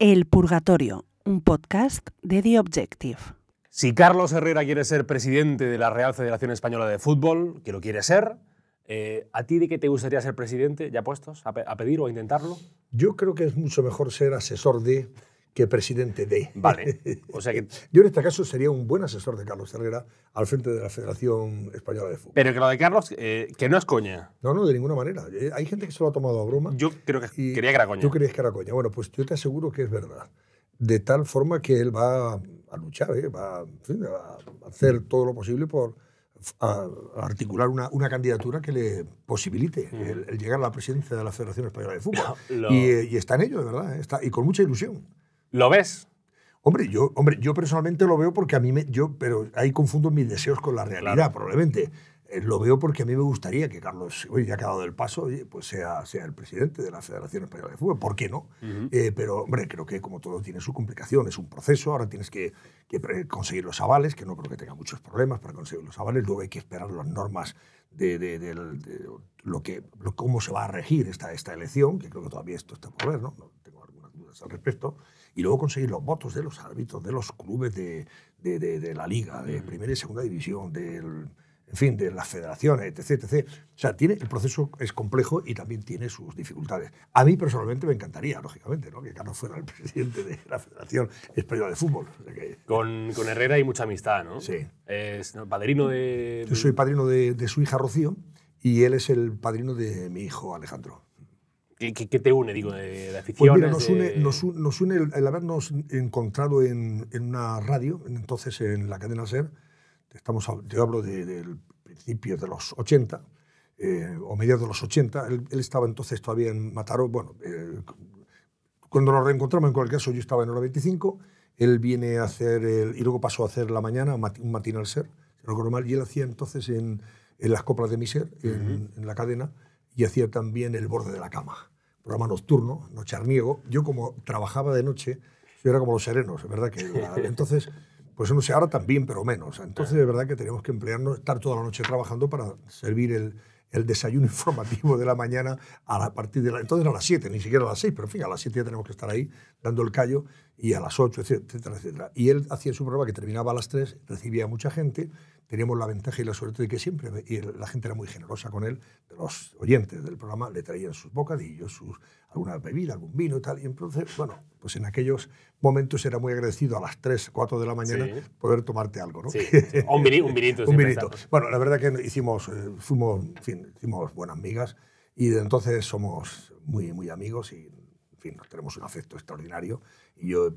El Purgatorio, un podcast de The Objective. Si Carlos Herrera quiere ser presidente de la Real Federación Española de Fútbol, que lo quiere ser, eh, ¿a ti de qué te gustaría ser presidente? ¿Ya puestos a, pe- a pedir o a intentarlo? Yo creo que es mucho mejor ser asesor de que presidente de. Vale. O sea que, Yo en este caso sería un buen asesor de Carlos Herrera al frente de la Federación Española de Fútbol. pero que lo de Carlos, eh, que no es coña. No, no, de ninguna manera. Eh, Hay gente que se lo ha tomado a broma. Yo creo que quería que era coña. Tú creías que era coña. Bueno, pues yo te aseguro que es verdad. De tal forma que él va a luchar, ¿eh? va, en fin, va a hacer todo lo posible por a- a articular una, una candidatura que le posibilite el, el llegar a la presidencia de la Federación Española de Fútbol. Lo- Y, eh, y está en ello, de verdad. ¿eh? Está, y con mucha ilusión. ¿Lo ves? Hombre, yo, hombre, yo personalmente lo veo porque a mí me. Yo, pero ahí confundo mis deseos con la realidad, Claro. probablemente. Eh, lo veo porque a mí me gustaría que Carlos, oye, ya que ha dado el paso, oye, pues sea, sea el presidente de la Federación Española de Fútbol. ¿Por qué no? Eh, pero, hombre, creo que como todo tiene su complicación, es un proceso. Ahora tienes que, que conseguir los avales, que no creo que tenga muchos problemas para conseguir los avales. Luego hay que esperar las normas de, de- del- de lo que, lo- cómo se va a regir esta, esta elección, que creo que todavía esto está por ver, ¿no? No tengo algunas dudas al respecto y luego conseguir los votos de los árbitros, de los clubes de, de- de- de la liga, de primera y segunda división, del, en fin, de las federaciones, etc, etc. O sea, tiene, el proceso es complejo y también tiene sus dificultades. A mí personalmente me encantaría, lógicamente, ¿no? que Carlos fuera el presidente de la Federación Española de Fútbol. O sea que Con, con Herrera hay mucha amistad, ¿no? Sí. Es ¿no? padrino de... yo soy padrino de, de su hija Rocío y él es el padrino de mi hijo Alejandro. ¿Qué, te une, digo, de, de Pues aficiones? mira, nos de- une, nos, nos une el, el habernos encontrado en, en una radio, entonces en la cadena SER. Estamos, yo hablo de- del principio de los 80, eh, o mediados de los 80. Él, él estaba entonces todavía en Mataró. Bueno, eh, cuando nos reencontramos, en cualquier caso, yo estaba en hora 25. Él viene a hacer, el- y luego pasó a hacer la mañana, un mati- un matinal SER, si no recuerdo mal, y él hacía entonces en, en las coplas de mi SER, en, en la cadena, y hacía también El borde de la cama, programa nocturno, nocharniego. Yo como trabajaba de noche, yo era como los serenos, es verdad que la- entonces, pues no sé, ahora también, pero menos. Entonces, es verdad que teníamos que emplearnos, estar toda la noche trabajando para servir el, el desayuno informativo de la mañana a, la, a partir de la, entonces a las 7, ni siquiera a las 6, pero en fin, a las 7 ya tenemos que estar ahí dando el callo y a las 8, etcétera, etcétera. Y él hacía su programa que terminaba a las 3, recibía mucha gente, teníamos la ventaja y la suerte de que siempre, y la gente era muy generosa con él, los oyentes del programa, le traían sus bocadillos, sus, alguna bebida, algún vino y tal, y entonces, bueno, pues en aquellos momentos era muy agradecido a las 3, 4 de la mañana Sí. poder tomarte algo, ¿no? Sí, un, vini- un vinito. un vinito. Bueno, la verdad que hicimos, eh, fuimos, en fin, hicimos buenas migas y de entonces somos muy, muy amigos y, en fin, nos tenemos un afecto extraordinario. Y yo he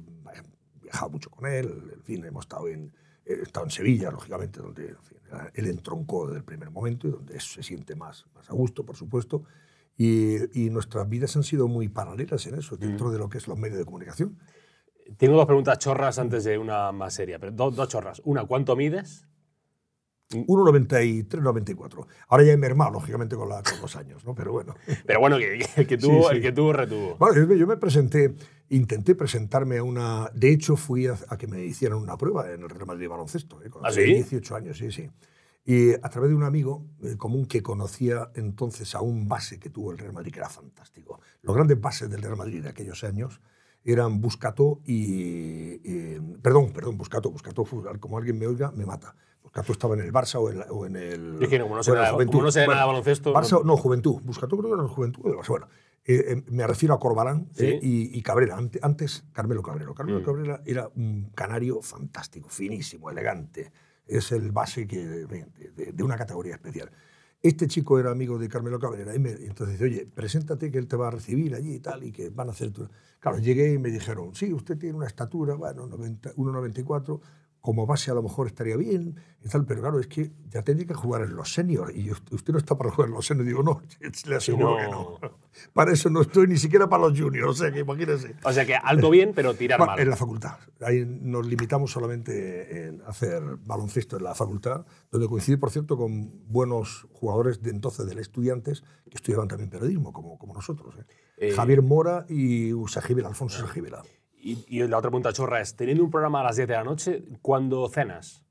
viajado mucho con él, en fin, hemos estado en, he estado en Sevilla, lógicamente, donde en fin, él entroncó desde el primer momento y donde se siente más, más a gusto, por supuesto. Y, y nuestras vidas han sido muy paralelas en eso, dentro de lo que es los medios de comunicación. Tengo dos preguntas chorras antes de una más seria, pero do- dos chorras. Una, ¿cuánto mides? 1,93, 94. Ahora ya he mermado, lógicamente, con, la- con los años, ¿no? Pero bueno. Pero bueno, que, el que tuvo, Sí, sí. el que tuvo retuvo. Bueno, yo, me- presenté, intenté presentarme a una. De hecho, fui a, a que me hicieran una prueba en el Real Madrid de baloncesto, ¿eh? cuando ¿Ah, sí? 18 años, sí, sí. Y a través de un amigo eh, común que conocía entonces a un base que tuvo el Real Madrid, que era fantástico. Los grandes bases del Real Madrid de aquellos años eran Buscato y. y- perdón, perdón, Buscato. Buscato, como alguien me oiga, me mata. Buscato estaba en el Barça o en, la- o en el. Es que como no sé nada- Juventud. como no sé nada de baloncesto, Barça, no- no, Juventud. Buscato creo que era el Juventud. Bueno, eh, eh, me refiero a Corbalán Sí. eh, y, y Cabrera. Ante- Antes, Carmelo Cabrero. Carmelo Mm. Cabrera era un canario fantástico, finísimo, elegante. Es el base que, de, una categoría especial. Este chico era amigo de Carmelo Cabrera y me, entonces oye, preséntate que él te va a recibir allí y tal, y que van a hacer... tu-". Claro, llegué y me dijeron, sí, usted tiene una estatura, bueno, 90 1,94, como base a lo mejor estaría bien y tal, pero claro, es que ya tendría que jugar en los seniors y usted no está para jugar en los seniors. Digo, no, le aseguro No. que no. Para eso no estoy ni siquiera para los juniors, o sea que imagínese. O sea que alto bien, pero tirar mal. en la facultad. Ahí nos limitamos solamente en hacer baloncesto en la facultad, donde coincidí, por cierto, con buenos jugadores de entonces del Estudiantes que estudiaban también periodismo, como, como nosotros. ¿eh? Eh, Javier Mora y Usagibela, Alfonso Usagibela. Y, y la otra pregunta chorra es, teniendo un programa a las 10 de la noche, ¿cuándo cenas?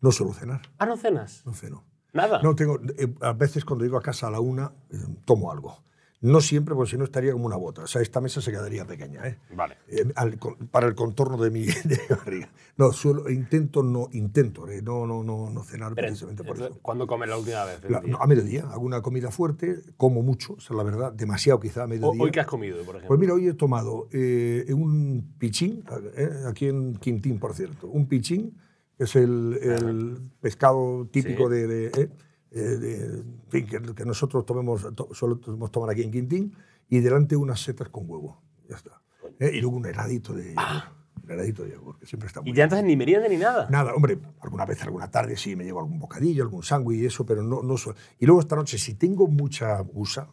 No suelo cenar, Ah, ¿no cenas? no ceno. Nada. No, tengo, eh, a veces cuando llego a casa a la una, eh, tomo algo. No siempre, porque si no estaría como una bota. O sea, esta mesa se quedaría pequeña, ¿eh? Vale. Eh, al- para el contorno de mi, de barriga. No, suelo, intento no, intento, ¿eh? no, no, no, no cenar Pero, precisamente por eso. ¿Cuándo comes la última vez? La- no, a mediodía, hago una comida fuerte, como mucho, es la verdad, demasiado quizá a O- mediodía. ¿Hoy qué has comido, por ejemplo? Pues mira, hoy he tomado eh, un pichín, eh, aquí en Quintín, por cierto, un pichín, que es el, el pescado típico Sí. de, de, eh, eh, que, que nosotros tomemos, to- solo podemos tomar aquí en Quintín, y delante unas setas con huevo. Ya está. Eh, y luego un heladito de yogur, un heladito de yogur, que siempre está muy ¿Y ya entonces ni merienda ni nada? Nada, hombre, alguna vez, alguna tarde sí me llevo algún bocadillo, algún sándwich y eso, pero no, no so- Y luego esta noche, si tengo mucha gusa,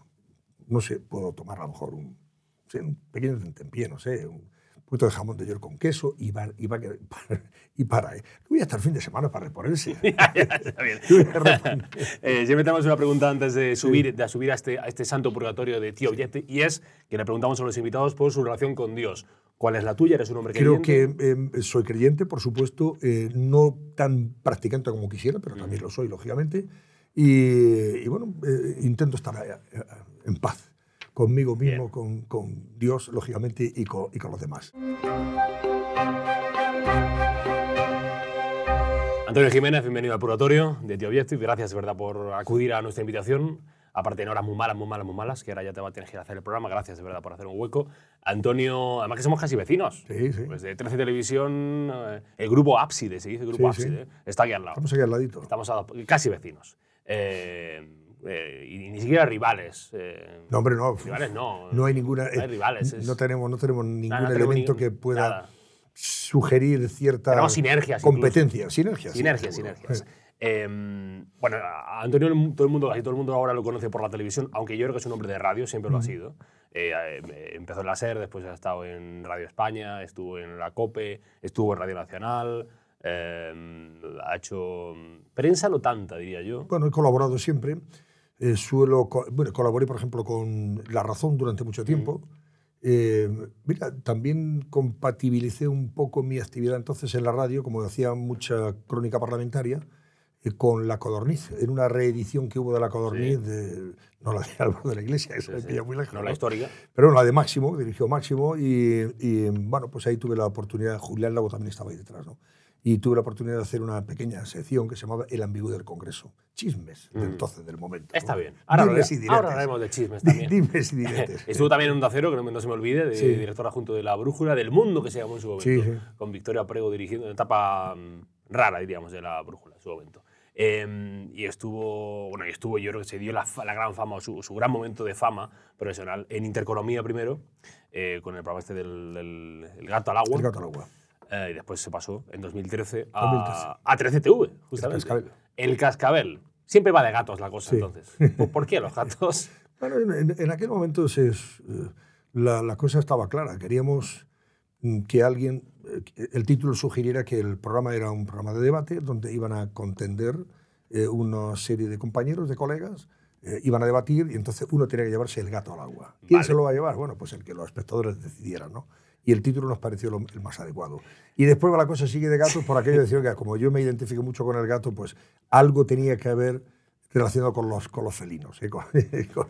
no sé, puedo tomar a lo mejor un, un pequeño tentempié, no sé, un poquito de jamón de york con queso y, va, y, va para. ¿eh? Voy hasta el fin de semana para reponerse. Está bien. Voy a reponer. Eh, una pregunta antes de subir, de subir a, este, a este santo purgatorio de Tío Objective, y es que le preguntamos a los invitados por su relación con Dios. ¿Cuál es la tuya? ¿Eres un hombre Creo creyente? que eh, soy creyente, por supuesto, eh, no tan practicante como quisiera, pero también lo soy, lógicamente. Y, y bueno, intento estar en paz conmigo mismo, con, con Dios, lógicamente, y con, y con los demás. Antonio Jiménez, bienvenido al Purgatorio de Tío Objective. Gracias, de verdad, por acudir a nuestra invitación. Aparte, en horas muy malas, muy malas, muy malas, que ahora ya te va a tener que ir a hacer el programa. Gracias, de verdad, por hacer un hueco. Antonio, además que somos casi vecinos. Sí, sí. Pues de 13 Televisión, eh, el grupo Ábside, se dice, el grupo Sí, sí. Está aquí al lado. Estamos aquí al ladito. Estamos a- casi vecinos. Eh, eh, y ni siquiera rivales. eh, No, hombre, no. Rivales no. No hay ninguna. No hay eh, rivales. es- No tenemos, no tenemos ningún nada, no tenemos elemento que pueda nada. sugerir cierta Tenemos sinergias. competencia. Sinergias. Sinergias, sinergias. Eh, bueno, a Antonio, todo el mundo, casi todo el mundo ahora lo conoce por la televisión, aunque yo creo que es un hombre de radio, siempre lo ha sido. Eh, eh, empezó en la SER, después ha estado en Radio España, estuvo en la COPE, estuvo en Radio Nacional, eh, ha hecho mm, prensa no tanta, diría yo. Bueno, he colaborado siempre. Eh, suelo, bueno, colaboré, por ejemplo, con La Razón durante mucho tiempo. Eh, mira, también compatibilicé un poco mi actividad entonces en la radio, como hacía mucha crónica parlamentaria, eh, con La Codorniz. En una reedición que hubo de La Codorniz, de, no la de Álvaro de la Iglesia, me pilla muy lejos. No la ¿no? histórica. Pero la de Máximo, dirigió Máximo, y, y, bueno, pues ahí tuve la oportunidad, Julián Lago también estaba ahí detrás, ¿no? Y tuve la oportunidad de hacer una pequeña sección que se llamaba El ambiguo del Congreso. Chismes, de entonces, del momento. Mm. Está bien. Ahora, Dimes y ahora hablaremos de chismes también. Dimes y. Estuvo también en Onda Cero, que no, no se me olvide, de Sí. directora junto de La Brújula del Mundo, que se llamó en su momento, Sí, sí. con Victoria Prego dirigiendo, una etapa mm, rara, diríamos, de La Brújula en su momento. Eh, y estuvo, bueno, y estuvo, yo creo que se dio la, gran fama, o su, su gran momento de fama profesional en Intereconomía primero, eh, con el programa este del, del- El Gato al Agua. El gato al agua. Eh, y después se pasó en 2013 2013. a, a 13TV, justamente. Cascabel. El Cascabel. Siempre va de gatos la cosa, Sí. entonces. ¿Por, qué los gatos? Bueno, en, en- aquel momento se- eh, la, la cosa estaba clara. Queríamos mm, que alguien, eh, el título sugiriera que el programa era un programa de debate donde iban a contender eh, una serie de compañeros, de colegas, eh, iban a debatir y entonces uno tenía que llevarse el gato al agua. ¿Quién Vale. se lo va a llevar? Bueno, pues el que los espectadores decidieran, ¿no? Y el título nos pareció el más adecuado. Y después la cosa sigue de gatos por aquello de decir que como yo me identifico mucho con el gato, pues algo tenía que haber relacionado con los, con los felinos, ¿eh? con, con,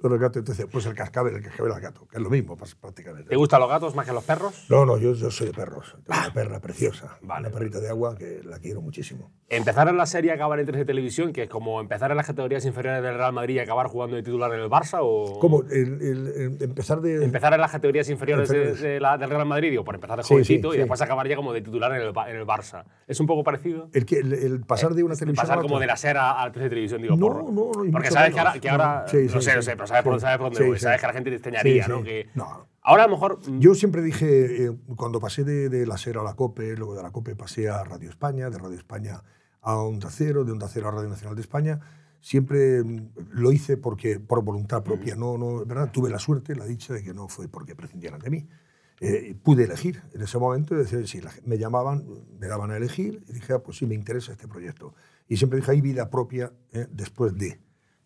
con los gatos. Entonces, pues el cascabel, el cascabel al gato, que es lo mismo prácticamente. ¿Te gustan los gatos más que los perros? No, no, yo, yo soy de perros. Tengo una perra preciosa, Vale. una perrita de agua que la quiero muchísimo. Empezar en la serie y acabar en 13 Televisión, que es como empezar en las categorías inferiores del Real Madrid y acabar jugando de titular en el Barça, o ¿Cómo? El, el- el empezar de... empezar en las categorías inferiores de- de la- del Real Madrid, digo, por empezar de Sí, jovencito sí, y después acabar ya como de titular en el, en el Barça. ¿Es un poco parecido? El, que, pasar de una televisión Pasar a como de la SER a, 13 Televisión, digo, No, por- no, no, Porque sabes que menos. ahora, que ahora No, sí, sí, sé, lo sí. sé, pero sabes por, sabes por dónde voy, sabes que la gente te extrañaría, ¿no? Que No. ahora a lo mejor... mm, Yo siempre dije, eh, cuando pasé de, de la SER a la COPE, luego de la COPE pasé a Radio España, de Radio España a Onda Cero, de Onda Cero a Radio Nacional de España, siempre mm, lo hice porque, por voluntad propia. No, no, ¿verdad? Tuve la suerte, la dicha de que no fue porque prescindieran de mí. Eh, pude elegir en ese momento, es decir, si la me llamaban, me daban a elegir y dije, ah, pues sí, me interesa este proyecto. Y siempre dije, hay vida propia eh, después de.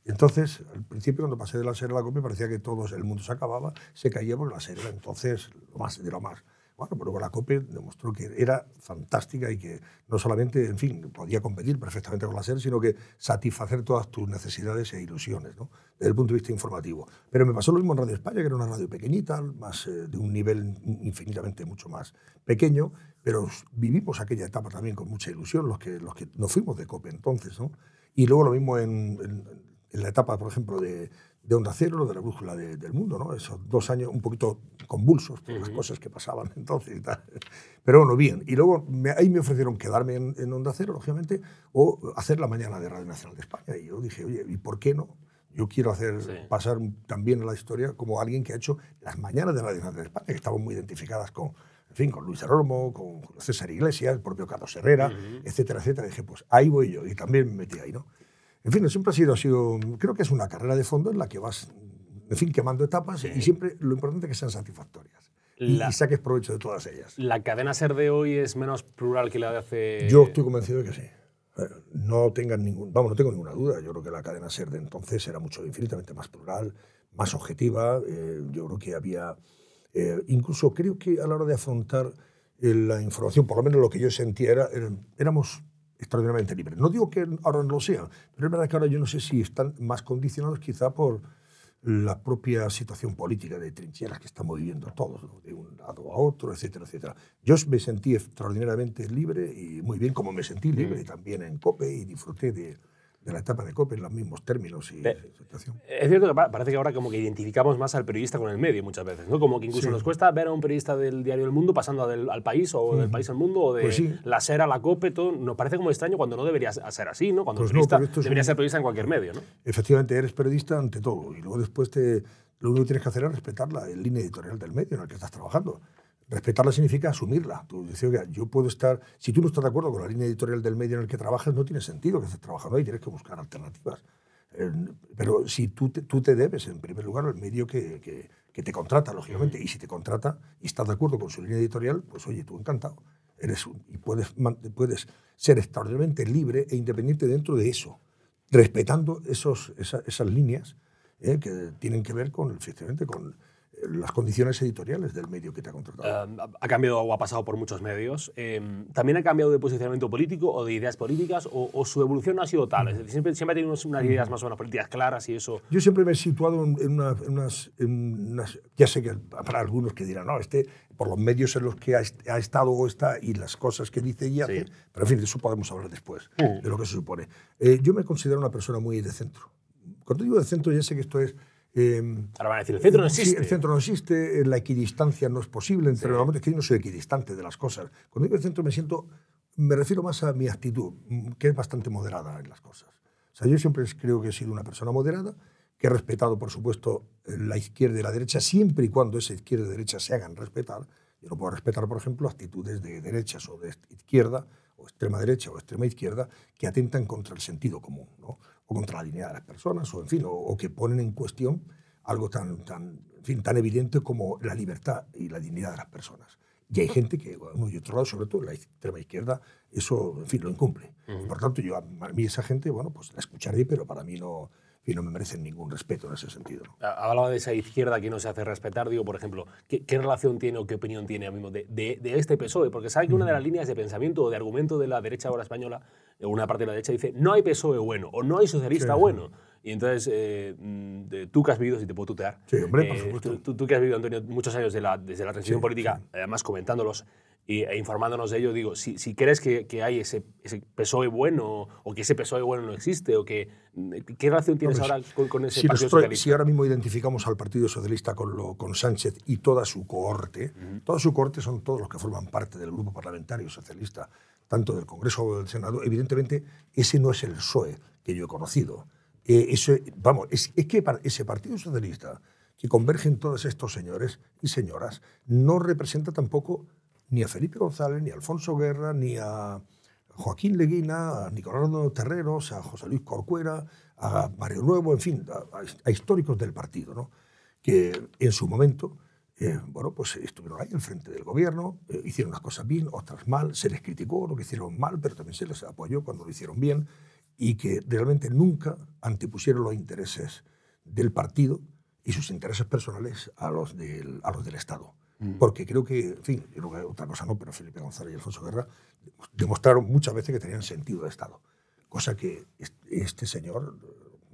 Entonces, al principio, cuando pasé de la SER a la COPE, parecía que todo el mundo se acababa, se caía por la SER. era Entonces, lo más de lo más. Bueno, pero luego la COPE demostró que era fantástica y que no solamente, en fin, podía competir perfectamente con la SER, sino que satisfacer todas tus necesidades e ilusiones, ¿no? desde el punto de vista informativo. Pero me pasó lo mismo en Radio España, que era una radio pequeñita, más, eh, de un nivel infinitamente mucho más pequeño, pero vivimos aquella etapa también con mucha ilusión, los que, los que nos fuimos de COPE entonces. ¿no? Y luego lo mismo en, en la etapa, por ejemplo, de, de Onda Cero, de la brújula del mundo, ¿no? Esos dos años un poquito convulsos por las cosas que pasaban entonces y tal. Pero bueno, bien. Y luego ahí me ofrecieron quedarme en, Onda Cero, lógicamente, o hacer la mañana de Radio Nacional de España. Y yo dije, oye, ¿y por qué no? Yo quiero hacer pasar también la historia como alguien que ha hecho las mañanas de Radio Nacional de España, que estaban muy identificadas con, en fin, con Luis Romo, con César Iglesias, el propio Carlos Herrera, etcétera, etcétera. Y dije, pues ahí voy yo. Y también me metí ahí, ¿no? En fin, siempre ha sido, ha sido, creo que es una carrera de fondo en la que vas, en fin, quemando etapas y siempre lo importante es que sean satisfactorias. y, saques provecho de todas ellas. ¿La cadena SER de hoy es menos plural que la de hace...? Yo estoy convencido de que sí. Eh, no tengan ningún, vamos, no tengo ninguna duda. Yo creo que la cadena SER de entonces era mucho, infinitamente más plural, más objetiva. Eh, yo creo que había, eh, incluso creo que a la hora de afrontar la información, por lo menos lo que yo sentía era, éramos extraordinariamente libres. No digo que ahora no lo sean, pero es verdad que ahora yo no sé si están más condicionados quizá por la propia situación política de trincheras que estamos viviendo todos, de un lado a otro, etcétera, etcétera. Yo me sentí extraordinariamente libre y muy bien como me sentí libre mm. también en COPE y disfruté de, de la etapa de COPE en los mismos términos y situación. Es cierto que parece que ahora como que identificamos más al periodista con el medio muchas veces, ¿no? Como que incluso nos cuesta ver a un periodista del diario El Mundo pasando al país o del país al mundo o de pues la SER a la COPE, todo nos parece como extraño cuando no debería ser así, ¿no? Cuando pues periodista debería ser periodista en cualquier medio, ¿no? Efectivamente, eres periodista ante todo y luego después te, lo único que tienes que hacer es respetar la línea editorial del medio en el que estás trabajando. Respetarla significa asumirla. Tú dices, yo puedo estar, si tú no estás de acuerdo con la línea editorial del medio en el que trabajas, no tiene sentido que estés trabajando ahí, tienes que buscar alternativas. Eh, pero si tú te, tú te debes, en primer lugar, al medio que, que, que, te contrata, lógicamente, y si te contrata y estás de acuerdo con su línea editorial, pues oye, tú encantado. Eres un, y puedes, puedes ser extraordinariamente libre e independiente dentro de eso, respetando esos, esas líneas eh, que tienen que ver con, efectivamente, con las condiciones editoriales del medio que te ha contratado. Eh, ha cambiado o ha pasado por muchos medios. Eh, ¿También ha cambiado de posicionamiento político o de ideas políticas o, su evolución no ha sido tal? Es decir, siempre, siempre ha tenido unas ideas más o menos políticas claras y eso... Yo siempre me he situado en, unas, Ya sé que para algunos que dirán, no, este por los medios en los que ha, estado o está y las cosas que dice y hace, pero en fin, de eso podemos hablar después, de lo que se supone. Eh, yo me considero una persona muy de centro. Cuando digo de centro ya sé que esto es Em, Ahora van a decir, el centro no existe. el centro no existe, la equidistancia no es posible. Entre sí. es que yo no soy equidistante de las cosas. Cuando digo el centro me siento, me refiero más a mi actitud, que es bastante moderada en las cosas. O sea, yo siempre creo que he sido una persona moderada, que he respetado, por supuesto, la izquierda y la derecha, siempre y cuando esa izquierda y derecha se hagan respetar. Yo no puedo respetar, por ejemplo, actitudes de derechas o de izquierda, o extrema derecha o extrema izquierda, que atentan contra el sentido común. ¿no? O contra la dignidad de las personas, o en fin, o, que ponen en cuestión algo tan, tan, en fin, tan evidente como la libertad y la dignidad de las personas. Y hay gente que, uno y otro lado, sobre todo la extrema izquierda, eso, en fin, lo incumple. Por tanto, yo a mí esa gente, bueno, pues la escucharé, pero para mí no, y no me merecen ningún respeto en ese sentido. Hablaba de esa izquierda que no se hace respetar. Digo, por ejemplo, ¿qué, relación tiene o qué opinión tiene ahora mismo de, de, este PSOE? Porque sabe que una de las líneas de pensamiento o de argumento de la derecha ahora española, una parte de la derecha dice, no hay PSOE bueno o no hay socialista bueno. Y entonces, eh, mm, tú que has vivido, si te puedo tutear, sí, hombre, por eh, supuesto. Tú, que has vivido, Antonio, muchos años de la, desde la transición política, además comentándolos, e informándonos de ello, digo, si, si crees que, que, hay ese, ese PSOE bueno o que ese PSOE bueno no existe, o que, ¿qué relación tienes ahora con, ese si Partido Socialista? Si ahora mismo identificamos al Partido Socialista con, lo, con Sánchez y toda su cohorte, toda su cohorte son todos los que forman parte del grupo parlamentario socialista, tanto del Congreso como del Senado, evidentemente ese no es el PSOE que yo he conocido. Eh, vamos, es, es que ese Partido Socialista que convergen todos estos señores y señoras no representa tampoco ni a Felipe González, ni a Alfonso Guerra, ni a Joaquín Leguina, a Nicolás Terreros, a José Luis Corcuera, a Mario Nuevo, en fin, a, históricos del partido, ¿no? que en su momento eh, bueno, pues estuvieron ahí al frente del gobierno, eh, hicieron las cosas bien, otras mal, se les criticó lo que hicieron mal, pero también se les apoyó cuando lo hicieron bien, y que realmente nunca antepusieron los intereses del partido y sus intereses personales a los del, a los del Estado. Porque creo que, en fin, creo que otra cosa no, pero Felipe González y Alfonso Guerra demostraron muchas veces que tenían sentido de Estado. Cosa que este señor,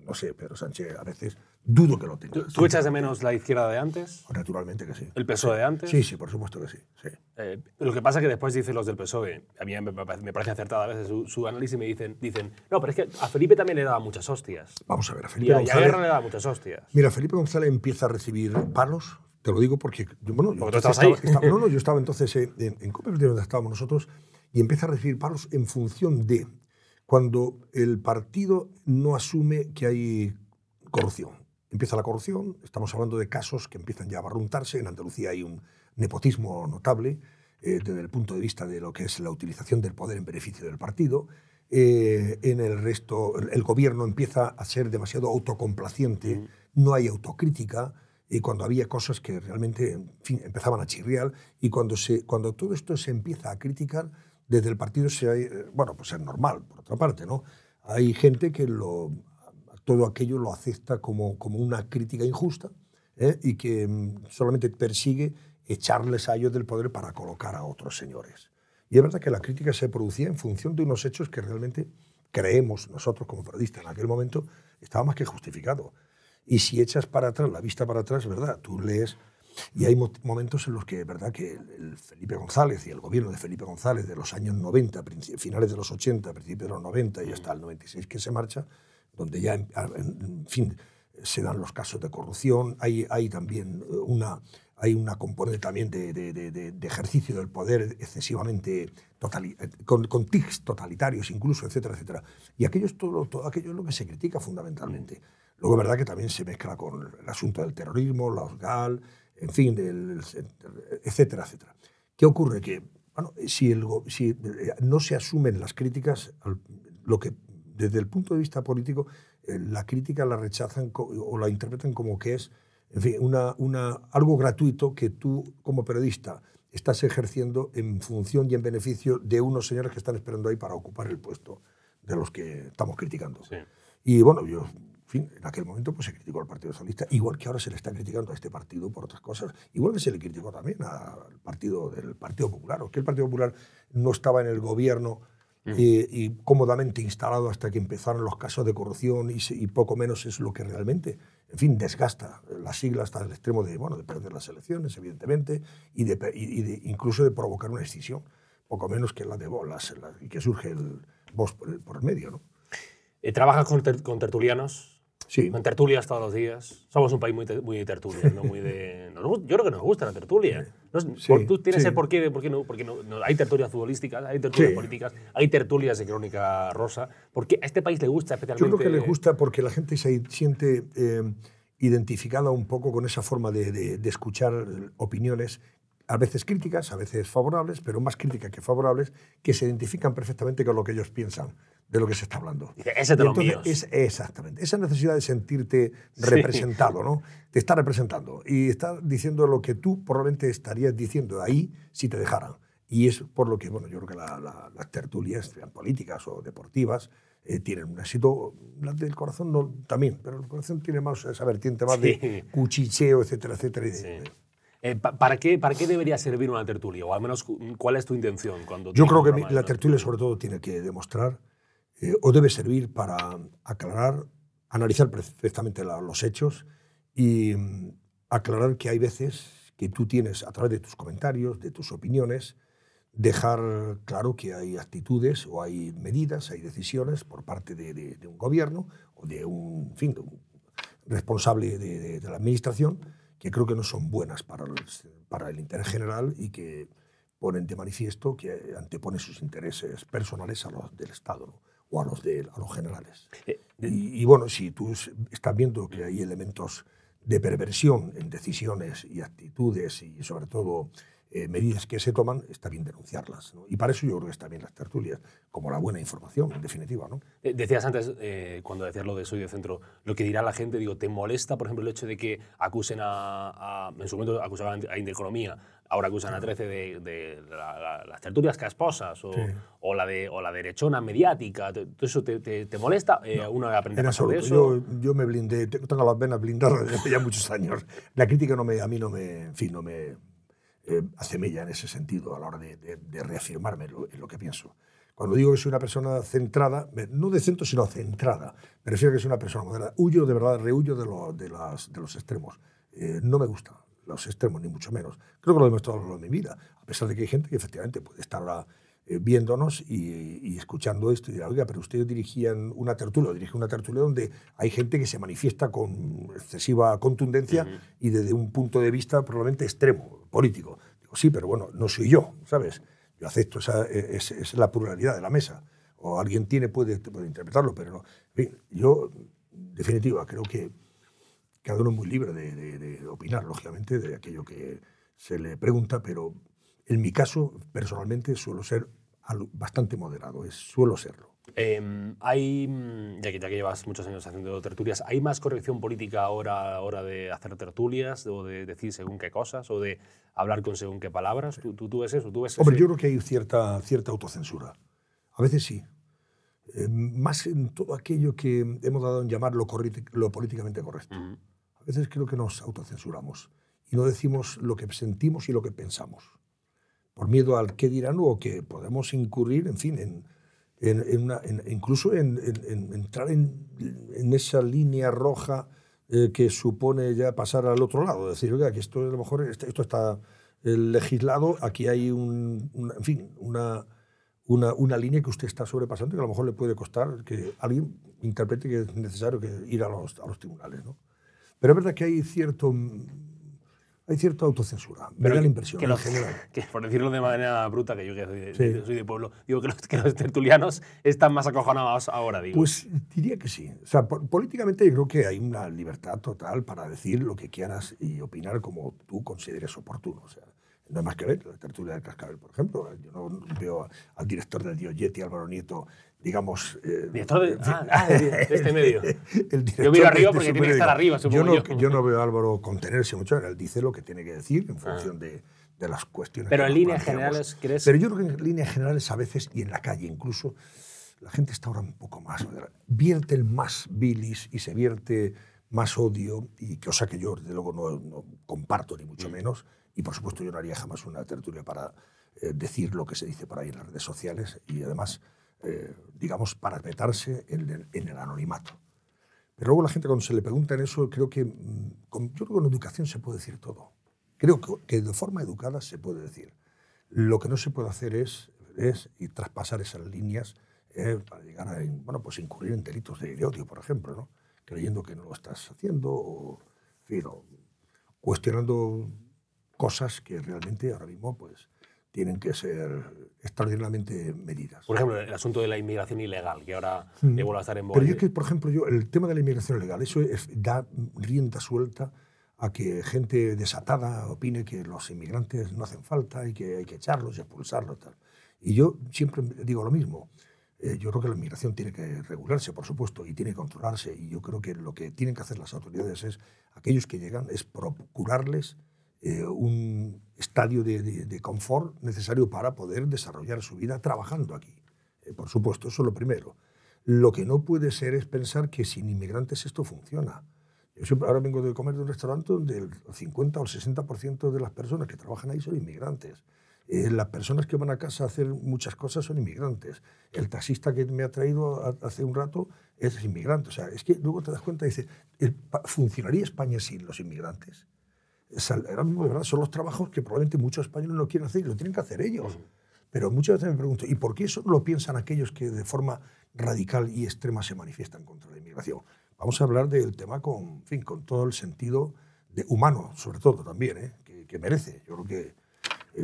no sé, Pedro Sánchez, a veces dudo que lo tenga. ¿Tú, tú echas de menos la izquierda de antes? Naturalmente que sí. ¿El PSOE de antes? Sí, sí, por supuesto que sí. sí. Eh, lo que pasa es que después dicen los del PSOE, a mí me, me parece acertada a veces su, su, análisis, me dicen, dicen, no, pero es que a Felipe también le daba muchas hostias. Vamos a ver, a Y Felipe y a González. Guerra le daba muchas hostias. Mira, Felipe González empieza a recibir palos, te lo digo porque, bueno, Porque tú ahí. estaba- no, no, yo estaba entonces en, en, donde estábamos nosotros, y empieza a recibir palos en función de cuando el partido no asume que hay corrupción. Empieza la corrupción, estamos hablando de casos que empiezan ya a barruntarse, en Andalucía hay un nepotismo notable eh, desde el punto de vista de lo que es la utilización del poder en beneficio del partido. Eh, en el resto, el, gobierno empieza a ser demasiado autocomplaciente, no hay autocrítica, y cuando había cosas que realmente en fin, empezaban a chirriar, y cuando, se, cuando todo esto se empieza a criticar, desde el partido se hay, eh, bueno, pues es normal, por otra parte, ¿no? Hay gente que lo, todo aquello lo acepta como, como una crítica injusta ¿eh? y que mm, solamente persigue echarles a ellos del poder para colocar a otros señores. Y es verdad que la crítica se producía en función de unos hechos que realmente creemos nosotros como periodistas en aquel momento estaba más que justificado. Y si echas para atrás, la vista para atrás, ¿verdad? Tú lees y hay mo- momentos en los que, ¿verdad? Que el, el Felipe González y el gobierno de Felipe González de los años 90, princi- finales de los 80, principios de los 90 y hasta el 96 que se marcha, donde ya, en, fin, se dan los casos de corrupción, hay, hay también eh, una, hay una componente también de, de- de- de- ejercicio del poder excesivamente totali- eh, con, con tics totalitarios incluso, etcétera, etcétera. Y aquello es todo, todo aquello es lo que se critica fundamentalmente. Luego, es verdad que también se mezcla con el asunto del terrorismo, la OSGAL, en fin, del- etcétera, etcétera. ¿Qué ocurre? Que bueno, si, el si eh, no se asumen las críticas, lo que desde el punto de vista político, eh, la crítica la rechazan o la interpretan como que es en fin, una, una, algo gratuito que tú, como periodista, estás ejerciendo en función y en beneficio de unos señores que están esperando ahí para ocupar el puesto de los que estamos criticando. Sí. Y bueno, yo, en fin, en aquel momento pues se criticó al Partido Socialista, igual que ahora se le está criticando a este partido por otras cosas, igual que se le criticó también al partido del Partido Popular, o que el Partido Popular no estaba en el gobierno eh, y cómodamente instalado hasta que empezaron los casos de corrupción y, poco menos es lo que realmente, en fin, desgasta las siglas hasta el extremo de, bueno, de perder las elecciones, evidentemente, y, de, y- incluso de provocar una excisión, poco menos que la de bolas, la- y que surge el voz por el, por el medio, ¿no? Eh, ¿Trabajas con, ter- con tertulianos? Sí. Con tertulias todos los días. Somos un país muy, ter- muy tertulia, ¿no? Muy de, nos yo creo que nos gusta la tertulia. Sí, por- tú tienes sí. el porqué de por qué no. Porque no, no- hay tertulias futbolísticas, hay tertulias políticas, hay tertulias de crónica rosa. porque a este país le gusta Yo especialmente? creo que les gusta porque la gente se siente eh, identificada un poco con esa forma de, de- de escuchar opiniones, a veces críticas, a veces favorables, pero más críticas que favorables, que se identifican perfectamente con lo que ellos piensan de lo que se está hablando. Dice, "Ese Y entonces, míos". es- exactamente. Esa necesidad de sentirte Sí. representado, ¿no? Te está representando y está diciendo lo que tú probablemente estarías diciendo ahí si te dejaran. Y es por lo que, bueno, yo creo que la- la- las tertulias, sean políticas o deportivas, eh, tienen un éxito. Las del corazón no, también, pero el corazón tiene más esa vertiente más Sí. de cuchicheo, etcétera, etcétera. y Sí. Eh, pa- ¿para, qué, ¿Para qué debería servir una tertulia? O al menos, cu- ¿cuál es tu intención? cuando Yo creo que mi- la tertulia sobre todo tiene que demostrar eh, o debe servir para aclarar, analizar perfectamente la- los hechos y mm, aclarar que hay veces que tú tienes a través de tus comentarios, de tus opiniones, dejar claro que hay actitudes o hay medidas, hay decisiones por parte de, de- de un gobierno o de un, en fin, de un responsable de la administración que creo que no son buenas para el, para el interés general y que ponen de manifiesto que antepone sus intereses personales a los del Estado ¿no? o a los, de, a los generales. Eh, de- Y, y bueno, si tú estás viendo que hay elementos de perversión en decisiones y actitudes y sobre todo eh, medidas que se toman, está bien denunciarlas. ¿no? Y para eso yo creo que están bien las tertulias, como la buena información, en definitiva. ¿no? Eh, Decías antes, eh, cuando decías lo de soy de centro, lo que dirá la gente, digo, ¿te molesta, por ejemplo, el hecho de que acusen a, a- en su momento acusaban a Intereconomía, ahora acusan a 13 de, de la- la- las tertulias casposas o, Sí. o la de, o la derechona mediática? ¿Todo eso te, te- te molesta? Eh, ¿Uno aprende En a pasar de eso? Yo, yo me blindé, te- tengo las venas blindadas desde ya muchos años. La crítica no me, a mí no me, en fin, no me, eh, hace en ese sentido a la hora de, reafirmarme en lo que pienso. Cuando digo que soy una persona centrada, no de centro, sino centrada, me refiero a que soy una persona moderada. Huyo, de verdad, rehuyo de, lo- de, los extremos. Eh, no me gustan los extremos, ni mucho menos. Creo que lo he demostrado a mi vida, a pesar de que hay gente que efectivamente puede estar ahora eh, viéndonos y, y escuchando esto y dirá, oiga, pero ustedes dirigían una tertulia, o dirige una tertulia donde hay gente que se manifiesta con excesiva contundencia y desde un punto de vista probablemente extremo, político. Digo, sí, pero bueno, no soy yo, ¿sabes? Yo acepto esa, e, es, es la pluralidad de la mesa. O alguien tiene, puede, puede interpretarlo, pero no. En fin, yo, en definitiva, creo que cada uno es muy libre de, de- de opinar, lógicamente, de aquello que se le pregunta, pero en mi caso, personalmente, suelo ser bastante moderado, es, suelo serlo. Eh, hay, mm, ya que, ya que llevas muchos años haciendo tertulias, ¿hay más corrección política ahora a hora de hacer tertulias o de decir según qué cosas o de hablar con según qué palabras? ¿Tú, tú, tú ves eso? ¿Tú ves Hombre, ese- yo creo que hay cierta, cierta autocensura. A veces sí. Eh, más en todo aquello que hemos dado en llamar lo, lo políticamente correcto. Ujú. A veces creo que nos autocensuramos y no decimos lo que sentimos y lo que pensamos. Por miedo al qué dirán o que podemos incurrir, en fin, en, en- en una- incluso en, en- en entrar en, esa línea roja eh, que supone ya pasar al otro lado. Decir, oiga, que esto a lo mejor esto, esto está eh, legislado, aquí hay un, una- en fin, una, una, una línea que usted está sobrepasando y que a lo mejor le puede costar que alguien interprete que es necesario que ir a los, a los tribunales. ¿no? Pero es verdad que hay cierto, hay cierta autocensura. Me Pero da la impresión, que en los- general. que por decirlo de manera bruta, que yo que soy de, Sí. soy de pueblo, digo que los, que los tertulianos están más acojonados ahora, digo. Pues diría que sí. O sea, po- políticamente yo creo que hay una libertad total para decir lo que quieras y opinar como tú consideres oportuno. O sea, no hay más que ver la tertulia del Cascabel, por ejemplo. Yo no veo al director del Diogetti, Álvaro Nieto, digamos... eh, Director de- ah, ah, de- este medio. el Yo miro arriba este porque tiene que estar arriba, supongo yo. No, yo. yo no veo a Álvaro contenerse mucho. Él dice lo que tiene que decir en función de, de las cuestiones Pero que en líneas generales, ¿crees? Pero yo creo que en líneas generales a veces, y en la calle incluso, la gente está ahora un poco más... Vierte el más bilis y se vierte más odio, y cosa que yo, desde luego, no, no comparto ni Mm. mucho menos. Y, por supuesto, yo no haría jamás una tertulia para eh, decir lo que se dice por ahí en las redes sociales y, además, eh, digamos, para vetarse en en el anonimato. Pero luego la gente cuando se le pregunta en eso, creo que mm, con, yo creo que con educación se puede decir todo. Creo que, que de forma educada se puede decir. Lo que no se puede hacer es, es y traspasar esas líneas eh, para llegar a bueno, pues incurrir en delitos de, de odio, por ejemplo, ¿no? creyendo que no lo estás haciendo o, en fin, o cuestionando cosas que realmente ahora mismo pues, tienen que ser extraordinariamente medidas. Por ejemplo, el asunto de la inmigración ilegal, que ahora Mm. vuelve a estar en boga. Pero yo que, por ejemplo, yo, el tema de la inmigración legal, eso es- da rienda suelta a que gente desatada opine que los inmigrantes no hacen falta y que hay que echarlos y expulsarlos. Tal. Y yo siempre digo lo mismo. Eh, yo creo que la inmigración tiene que regularse, por supuesto, y tiene que controlarse. Y yo creo que lo que tienen que hacer las autoridades es, aquellos que llegan, es procurarles eh, un estadio de, confort necesario para poder desarrollar su vida trabajando aquí. Eh, por supuesto, eso es lo primero. Lo que no puede ser es pensar que sin inmigrantes esto funciona. Yo siempre, ahora vengo de comer de un restaurante donde el 50 o el 60% de las personas que trabajan ahí son inmigrantes. Eh, las personas que van a casa a hacer muchas cosas son inmigrantes. El taxista que me ha traído hace un rato es inmigrante. O sea, es que luego te das cuenta y dices, ¿el pa- ¿funcionaría España sin los inmigrantes? Ahora mismo, de verdad, son los trabajos que probablemente muchos españoles no quieren hacer y lo tienen que hacer ellos. Pero muchas veces me pregunto, ¿y por qué eso no lo piensan aquellos que de forma radical y extrema se manifiestan contra la inmigración? Vamos a hablar del tema con, en fin, con todo el sentido de humano, sobre todo también, ¿eh? que, que merece. Yo creo que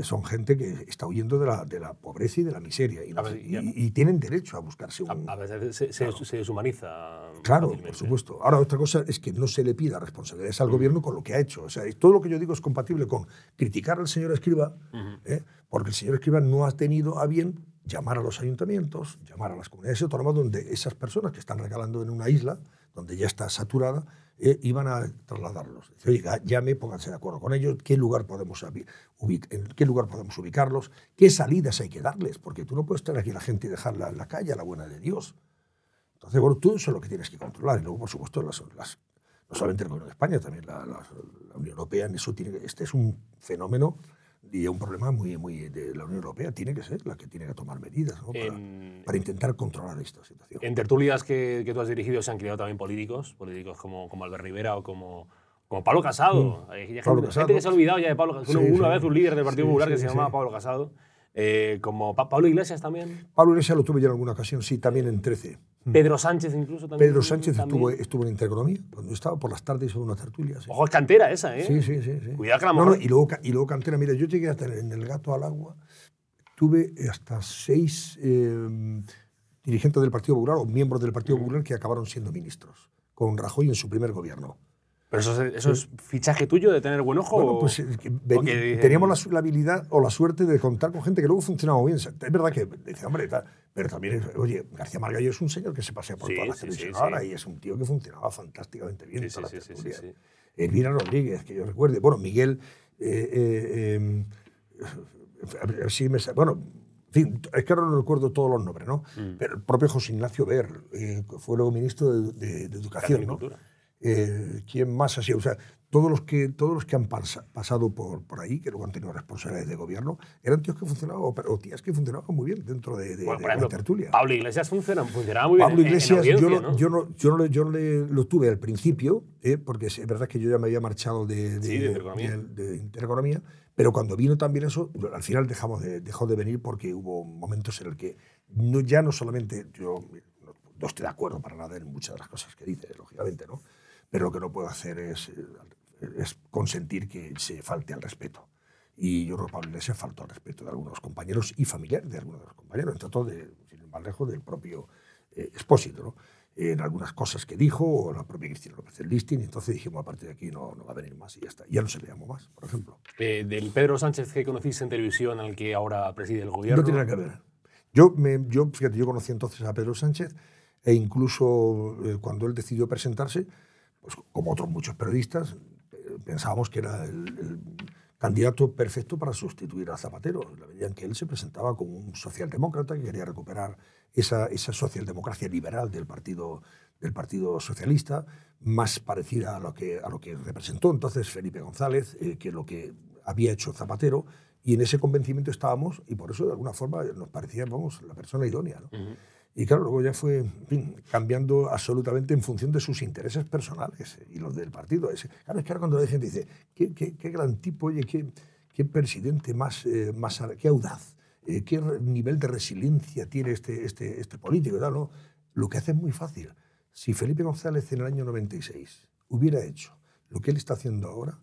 son gente que está huyendo de la, de la pobreza y de la miseria y, tienen derecho a buscarse un... A, a veces se, se- se deshumaniza. Claro, fácilmente. por supuesto. Ahora, otra cosa es que no se le pida responsabilidades al gobierno con lo que ha hecho. O sea, todo lo que yo digo es compatible con criticar al señor Escriba, ¿eh? porque el señor Escriba no ha tenido a bien llamar a los ayuntamientos, llamar a las comunidades autónomas donde esas personas que están regalando en una isla, donde ya está saturada, eh, iban a trasladarlos. Dice, Oiga, llame, pónganse de acuerdo con ellos, qué lugar podemos en qué lugar podemos ubicarlos, qué salidas hay que darles, porque tú no puedes tener aquí a la gente y dejarla en la calle a la buena de Dios. Entonces, bueno, tú eso es lo que tienes que controlar. Y luego, por supuesto, las, las- no solamente el gobierno de España, también la, la- la Unión Europea en eso tiene Este es un fenómeno Y es un problema muy, muy de la Unión Europea. Tiene que ser la que tiene que tomar medidas ¿no? para, En- para intentar controlar esta situación. En tertulias que, que tú has dirigido se han creado también políticos, políticos como, como Albert Rivera o como, como Pablo Casado. Hay gente, Mm. Pablo gente Casado. que se ha olvidado ya de Pablo Casado. Sí, una sí. vez un líder del Partido Sí, Popular que se llamaba Pablo Casado. Eh, como Pa- Pablo Iglesias también. Pablo Iglesias lo tuve yo en alguna ocasión, sí, también en 13. Pedro Sánchez incluso también. Pedro Sánchez también. estuvo, estuvo en Intereconomía, cuando estaba por las tardes en una tertulia. sí. Ojo, es cantera esa, ¿eh? Sí, sí, sí. sí. Cuidado que a lo No, y, luego, y luego cantera. Mira, yo llegué a tener en el gato al agua, tuve hasta seis eh, dirigentes del Partido Popular o miembros del Partido Popular que acabaron siendo ministros, con Rajoy en su primer gobierno. Pero eso, es- eso es fichaje tuyo de tener buen ojo. Bueno, o- pues eh, o que teníamos la, la habilidad o la suerte de contar con gente que luego funcionaba bien. Es verdad que dice, hombre, tal, pero también, oye, García Margallo es un señor que se pasea por Sí, todas las sí, sí. ahora y es un tío que funcionaba fantásticamente bien. Sí, en sí, todas sí, las. Elvira Rodríguez, que yo recuerde. Bueno, Miguel. eh, eh, eh, sí me sa- bueno, en fin, es que ahora no recuerdo todos los nombres, ¿no? Mm. Pero el propio José Ignacio Ver, eh, fue luego ministro de, de- de Educación, y ¿no? Eh, ¿Quién más así? O sea, todos los que, todos los que han pasa- pasado por, por ahí, que luego han tenido responsabilidades de gobierno, eran tíos que funcionaban, o, o tías que funcionaban muy bien dentro de, de- Bueno, de por la ejemplo, tertulia. Pablo Iglesias funciona, funcionaba muy bien. Pablo en- en Iglesias, yo, no- yo, no, yo, no yo le- lo tuve al principio, eh, porque es verdad que yo ya me había marchado de, de, Sí, de Intereconomía. pero cuando vino también eso, al final dejamos de, dejó de venir porque hubo momentos en el que no, ya no solamente yo no, no estoy de acuerdo para nada en muchas de las cosas que dice, lógicamente, ¿no? Pero lo que no puedo hacer es, eh, es consentir que se falte al respeto. Y yo creo que Pablo Iglesias faltó al respeto de algunos compañeros y familiares de algunos de los compañeros, entre todo, de, sin más lejos, del propio eh, Expósito, ¿no? en algunas cosas que dijo, o la propia Cristina López del Listing, y entonces dijimos, a partir de aquí no, no va a venir más y ya está. Ya no se le llamó más, por ejemplo. Eh, del Pedro Sánchez que conociste en televisión, al que ahora preside el gobierno. No tiene nada que ver. Yo, me, yo, fíjate, yo conocí entonces a Pedro Sánchez e incluso eh, cuando él decidió presentarse, pues como otros muchos periodistas, eh, pensábamos que era el, el candidato perfecto para sustituir a Zapatero, en la medida en que él se presentaba como un socialdemócrata que quería recuperar esa, esa socialdemocracia liberal del Partido, del partido Socialista, más parecida a lo que, a lo que representó entonces Felipe González, eh, que lo que había hecho Zapatero, y en ese convencimiento estábamos, y por eso de alguna forma nos parecía, vamos, la persona idónea. ¿no? Ujú. Y claro, luego ya fue cambiando absolutamente en función de sus intereses personales y los del partido. Ese. Claro, es que ahora cuando la gente dice, qué, gran tipo, oye, qué, qué presidente más, eh, más qué audaz, eh, qué nivel de resiliencia tiene este, este, este político. ¿no? Lo que hace es muy fácil. Si Felipe González en el año 96 hubiera hecho lo que él está haciendo ahora,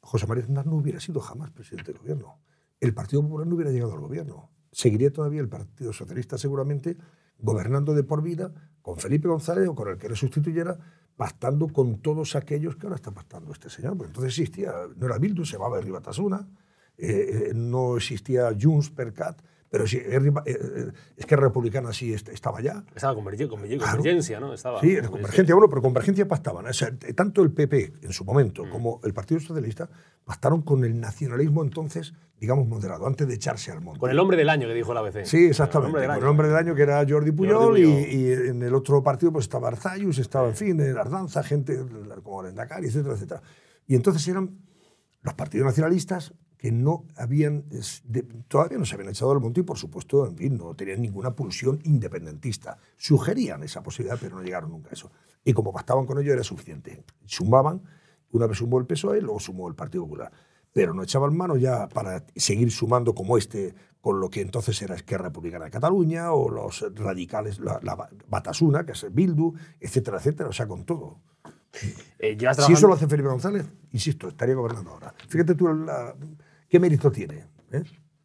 José María Aznar no hubiera sido jamás presidente del gobierno. El Partido Popular no hubiera llegado al gobierno. Seguiría todavía el Partido Socialista seguramente gobernando de por vida con Felipe González o con el que le sustituyera, pactando con todos aquellos que ahora está pactando este señor. Porque entonces existía, no era Bildu, se llamaba Herri Batasuna, eh, eh, no existía Junts per Cat, pero sí, eh, eh, es que Republicana sí est- estaba ya. Estaba convergen- convergen- Claro. convergencia, ¿no? Estaba, Sí, era convergencia, bueno, pero convergencia pactaban. O sea, tanto el PP en su momento Mm. como el Partido Socialista pactaron con el nacionalismo entonces, digamos, moderado, antes de echarse al monte. Con el hombre del año que dijo la ABC. Sí, exactamente. El hombre del con año. el hombre del año que era Jordi Puyol, Jordi y- Puyol. Y, en el otro partido pues estaba Arzayus, estaba, en fin, en Ardanza, gente como Lendakari, etcétera, etcétera. Y entonces eran los partidos nacionalistas que no habían, todavía no se habían echado al monte y por supuesto, en fin, no tenían ninguna pulsión independentista. Sugerían esa posibilidad, pero no llegaron nunca a eso. Y como pactaban con ello era suficiente. Sumaban, una vez sumó el PSOE, luego sumó el Partido Popular. Pero no echaban mano ya para seguir sumando como este con lo que entonces era Esquerra Republicana de Cataluña o los radicales, la, la Batasuna, que es el Bildu, etcétera, etcétera, o sea, con todo. Eh, Si eso lo hace Felipe González, insisto, estaría gobernando ahora. Fíjate tú la- qué mérito tiene. ¿eh?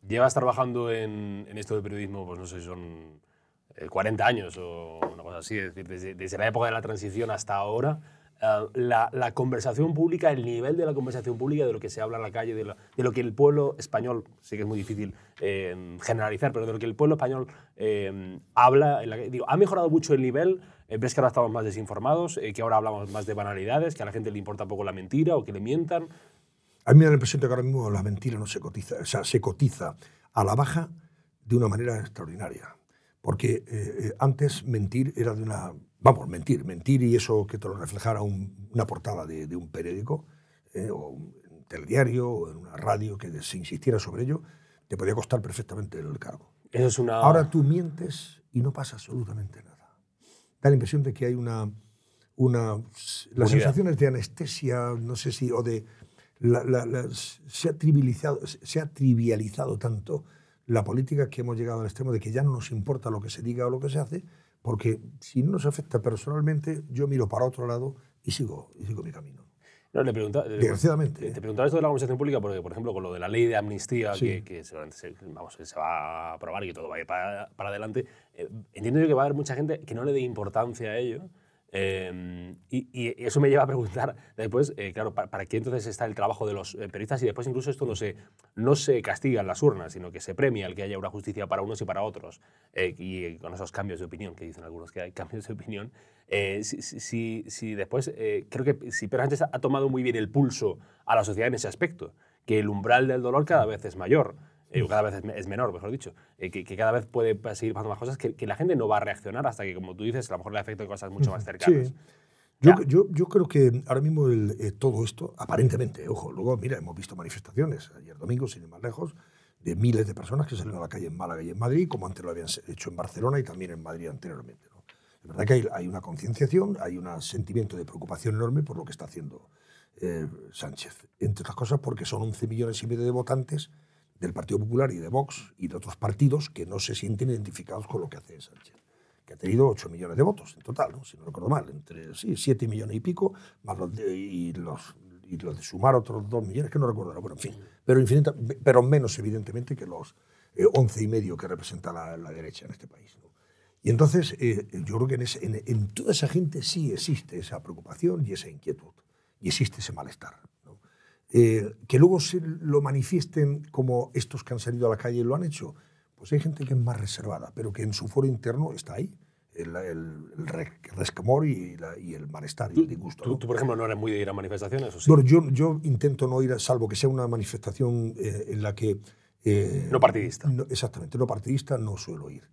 Llevas trabajando en, en esto de periodismo, pues no sé, son eh, 40 años o una cosa así, es decir, desde, desde la época de la transición hasta ahora. eh, la, la conversación pública, el nivel de la conversación pública, de lo que se habla en la calle, de de lo que el pueblo español, sí que es muy difícil eh, generalizar, pero de lo que el pueblo español eh, habla, en la digo, ha mejorado mucho el nivel, eh, ves que ahora estamos más desinformados, eh, que ahora hablamos más de banalidades, que a la gente le importa poco la mentira o que le mientan. A mí me da la impresión de que ahora mismo la mentira no se cotiza, o sea, se cotiza a la baja de una manera extraordinaria. Porque eh, eh, antes mentir era de una... Vamos, mentir, mentir y eso que te lo reflejara un- una portada de, de un periódico eh, o un telediario o en una radio que se insistiera sobre ello, te podía costar perfectamente el cargo. Eso es una... Ahora tú mientes y no pasa absolutamente nada. Da la impresión de que hay una... una las sensaciones de anestesia, no sé si, o de... la- la- la- se, ha trivializado, se ha trivializado tanto la política que hemos llegado al extremo de que ya no nos importa lo que se diga o lo que se hace, porque si no nos afecta personalmente, yo miro para otro lado y sigo, y sigo mi camino. No, le pregunta, le- Desgraciadamente, Te, ¿eh? te preguntaba esto de la conversación pública porque, por ejemplo, con lo de la ley de amnistía Sí. que, que seguramente se, vamos, que se va a aprobar y que todo va a ir para, para adelante, eh, entiendo yo que va a haber mucha gente que no le dé importancia a ello. Eh, y, eso me lleva a preguntar después, eh, claro, ¿para, para qué entonces está el trabajo de los eh, periodistas? Y después incluso esto no se, no se castiga en las urnas, sino que se premia el que haya una justicia para unos y para otros. eh, y con esos cambios de opinión, que dicen algunos que hay cambios de opinión, si, si- después, creo que si Pedro Sánchez ha tomado muy bien el pulso a la sociedad en ese aspecto, que el umbral del dolor cada vez es mayor, eh, cada vez es, me- es menor, mejor dicho, eh, que, que cada vez puede seguir pasando más cosas, que, que la gente no va a reaccionar hasta que, como tú dices, a lo mejor le afecte cosas mucho más cercanas. Sí. Yo, yo, yo creo que ahora mismo el, eh, todo esto, aparentemente, ojo, luego, mira, hemos visto manifestaciones ayer domingo, sin ir más lejos, de miles de personas que salieron a la calle en Málaga y en Madrid, como antes lo habían hecho en Barcelona y también en Madrid anteriormente. ¿no? Es verdad que hay, hay una concienciación, hay un sentimiento de preocupación enorme por lo que está haciendo eh, Sánchez. Entre otras cosas porque son 11 millones y medio de votantes del Partido Popular y de Vox y de otros partidos que no se sienten identificados con lo que hace Sánchez que ha tenido 8 millones de votos en total, si no recuerdo mal, entre sí, 7 millones y pico, más los de, y, los, y los de sumar otros 2 millones, que no recuerdo, ahora, bueno, en fin, pero, infinita, pero menos evidentemente que los eh, 11 y medio que representa la, derecha en este país. Y entonces eh, yo creo que en toda esa gente sí existe esa preocupación y esa inquietud, y existe ese malestar. ¿No? Eh, que luego se lo manifiesten como estos que han salido a la calle y lo han hecho, pues hay gente que es más reservada, pero que en su foro interno está ahí, el, el, el resquemor y, la- y el malestar y el disgusto. Tú, ¿no? tú, por ejemplo, no eres muy de ir a manifestaciones, ¿o sí? Bueno, yo, yo intento no ir, a- salvo que sea una manifestación eh, en la que... eh, No partidista. no- exactamente, no partidista no suelo ir.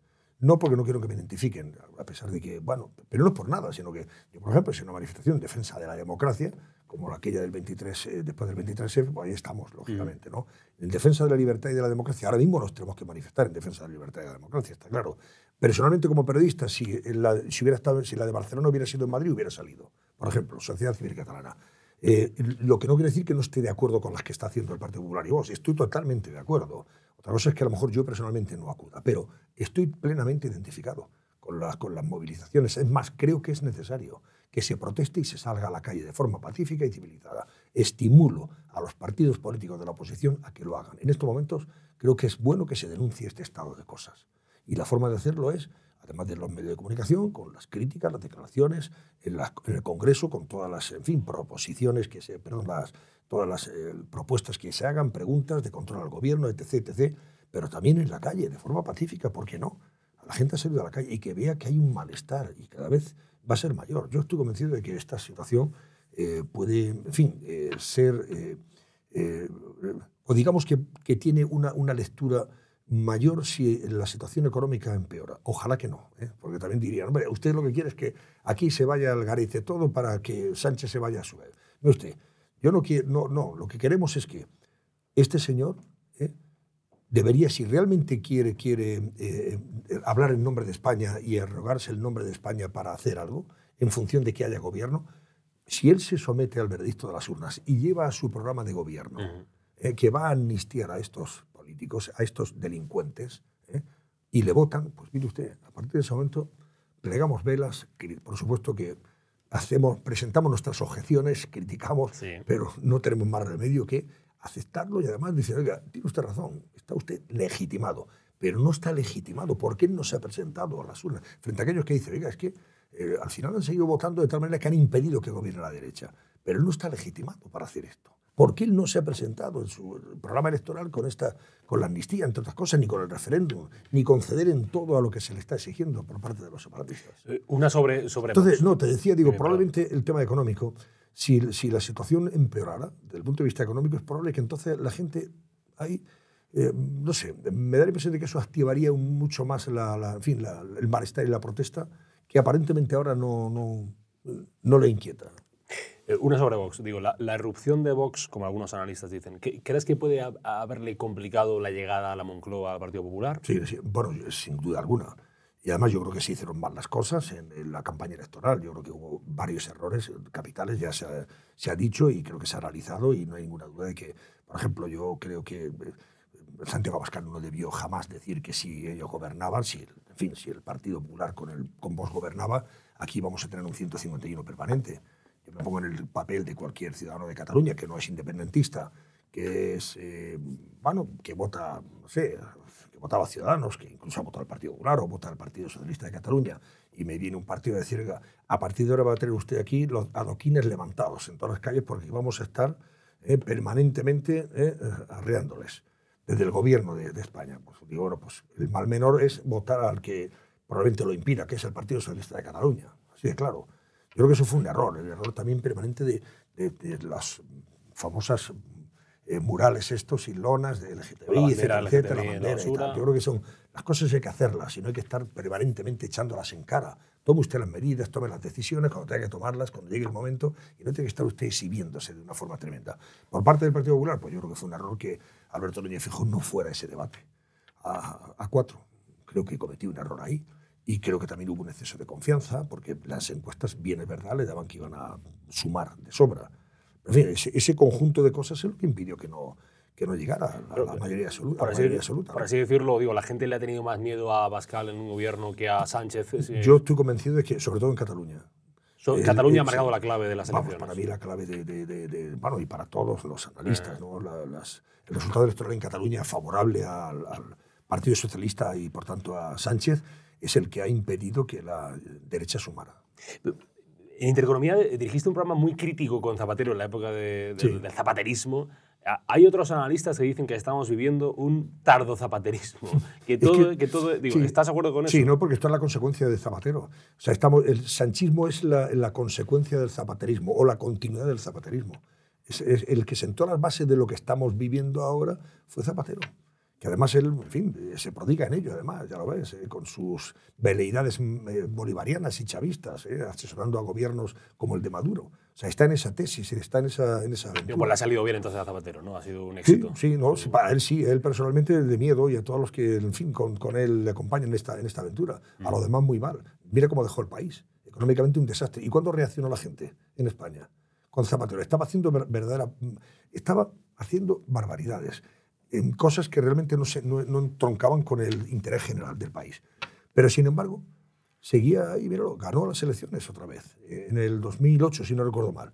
No porque no quiero que me identifiquen, a pesar de que, bueno, pero no es por nada, sino que yo, por ejemplo, si una manifestación en defensa de la democracia, como aquella del 23, eh, después del 23F, pues ahí estamos, lógicamente, ¿no? En defensa de la libertad y de la democracia, ahora mismo nos tenemos que manifestar en defensa de la libertad y de la democracia, está claro. Personalmente, como periodista, si, la, si, hubiera estado, si la de Barcelona hubiera sido en Madrid, hubiera salido. Por ejemplo, Sociedad Civil Catalana. Eh, lo que no quiere decir que no esté de acuerdo con las que está haciendo el Partido Popular y vos. Estoy totalmente de acuerdo. Otra cosa es que a lo mejor yo personalmente no acuda, pero estoy plenamente identificado con las, con las movilizaciones. Es más, creo que es necesario que se proteste y se salga a la calle de forma pacífica y civilizada. Estimulo a los partidos políticos de la oposición a que lo hagan. En estos momentos creo que es bueno que se denuncie este estado de cosas. Y la forma de hacerlo es, además de los medios de comunicación, con las críticas, las declaraciones, en, el Congreso, con todas las, en fin, proposiciones que se, perdón, las, todas las eh, propuestas que se hagan, preguntas de control al gobierno, etc., etc., pero también en la calle, de forma pacífica, ¿por qué no? La gente ha salido a la calle y que vea que hay un malestar y cada vez va a ser mayor. Yo estoy convencido de que esta situación eh, puede, en fin, eh, ser, o digamos que, que tiene una, una lectura mayor si la situación económica empeora. Ojalá que no, porque también dirían, hombre, usted lo que quiere es que aquí se vaya al garete todo para que Sánchez se vaya a su vez. Mire usted, yo no quiero, no, no, lo que queremos es que este señor ¿eh? debería, si realmente quiere, quiere eh, hablar en nombre de España y arrogarse el nombre de España para hacer algo, en función de que haya gobierno, si él se somete al veredicto de las urnas y lleva a su programa de gobierno, eh, que va a amnistiar a estos políticos, a estos delincuentes, ¿eh? y le votan, pues mire usted, a partir de ese momento plegamos velas, por supuesto que hacemos, presentamos nuestras objeciones, criticamos, Sí. pero no tenemos más remedio que aceptarlo y además dice, oiga, tiene usted razón, está usted legitimado, pero no está legitimado. ¿Por qué no se ha presentado a las urnas? Frente a aquellos que dicen, oiga, es que eh, al final han seguido votando de tal manera que han impedido que gobierne la derecha, pero él no está legitimado para hacer esto. ¿Por qué él no se ha presentado en su programa electoral con, esta, con la amnistía, entre otras cosas, ni con el referéndum, ni conceder en todo a lo que se le está exigiendo por parte de los separatistas? Eh, Una sobre, sobre Entonces, no, te decía, digo, Dime, probablemente el tema económico, si, si la situación empeorara desde el punto de vista económico, es probable que entonces la gente ahí, eh, no sé, me da la impresión de que eso activaría mucho más la, la- en fin, la- el malestar y la protesta, que aparentemente ahora no, no, no le inquieta. Eh, una sobre Vox. Digo, la, la erupción de Vox, como algunos analistas dicen, ¿qué- ¿crees que puede ha- haberle complicado la llegada a la Moncloa al Partido Popular? Sí, sí, bueno, sin duda alguna. Y además yo creo que se hicieron mal las cosas en, en la campaña electoral. Yo creo que hubo varios errores capitales, ya se ha, se ha dicho y creo que se ha analizado y no hay ninguna duda de que, por ejemplo, yo creo que eh, Santiago Abascal no debió jamás decir que si ellos gobernaban, si, en fin, si el Partido Popular con, el, con Vox gobernaba, aquí vamos a tener un 151 permanente. Me pongo en el papel de cualquier ciudadano de Cataluña que no es independentista, que es, eh, bueno, que vota, no sé, que votaba a Ciudadanos, que incluso ha votado al Partido Popular o vota al Partido Socialista de Cataluña, y me viene un partido a decir, "Oiga, a partir de ahora va a tener usted aquí los adoquines levantados en todas las calles porque vamos a estar eh, permanentemente eh, arreándoles desde el gobierno de, de España. Pues digo, bueno, pues el mal menor es votar al que probablemente lo impida, que es el Partido Socialista de Cataluña. Así de claro. Yo creo que eso fue un error, el error también permanente de, de- de las famosas eh, murales estos y lonas de La LGTBI, bandera etcétera, etcétera, la bandera y tal. Yo creo que son las cosas hay que hacerlas y no hay que estar permanentemente echándolas en cara. Tome usted las medidas, tome las decisiones cuando tenga que tomarlas, cuando llegue el momento, y no tiene que estar usted exhibiéndose de una forma tremenda. Por parte del Partido Popular, pues yo creo que fue un error que Alberto Núñez Feijóo no fuera a ese debate a, a cuatro. Creo que cometí un error ahí. Y creo que también hubo un exceso de confianza, porque las encuestas, bien es verdad, le daban que iban a sumar de sobra. En fin, ese, ese conjunto de cosas es lo que impidió que no, que no llegara a la, mayoría absoluta. Por la así, mayoría absoluta. por así decirlo, digo, la gente le ha tenido más miedo a Bascal en un gobierno que a Sánchez. sí. Yo estoy convencido de que, sobre todo en Cataluña, So- el- Cataluña ha el- marcado la clave de las Vamos, elecciones. para mí la clave de, de- de- de- bueno, y para todos los analistas, Eh. ¿no? La- las- el resultado electoral en Cataluña favorable al, al Partido Socialista y por tanto a Sánchez es el que ha impedido que la derecha sumara. En Intereconomía eh, dirigiste un programa muy crítico con Zapatero en la época de- de- Sí. del zapaterismo. Ah, Hay otros analistas que dicen que estamos viviendo un tardo zapaterismo. Que todo, que- que todo, digo, sí. ¿estás de acuerdo con eso? Sí, no, porque esto es la consecuencia de Zapatero. O sea, estamos, el sanchismo es la, la consecuencia del zapaterismo o la continuidad del zapaterismo. Es, es el que sentó las bases de lo que estamos viviendo ahora fue Zapatero. Que además él, en fin, se prodiga en ello, además, ya lo ves, eh, con sus veleidades mm, eh, bolivarianas y chavistas, eh, asesorando a gobiernos como el de Maduro. O sea, está en esa tesis, está en esa, en esa aventura. Pues le ha salido bien entonces a Zapatero, ¿no? Ha sido un Sí, éxito. sí, no, sí, para él sí, él personalmente de miedo y a todos los que, en fin, con, con él le acompañan en esta, en esta aventura. A los demás muy mal. Mira cómo dejó el país. Económicamente un desastre. ¿Y cuándo reaccionó la gente en España? Con Zapatero. Estaba haciendo ver- verdadera, estaba haciendo barbaridades, en cosas que realmente no, se, no, entroncaban con el interés general del país. Pero sin embargo, seguía ahí, míralo, ganó las elecciones otra vez, eh, en el 2008, si no recuerdo mal.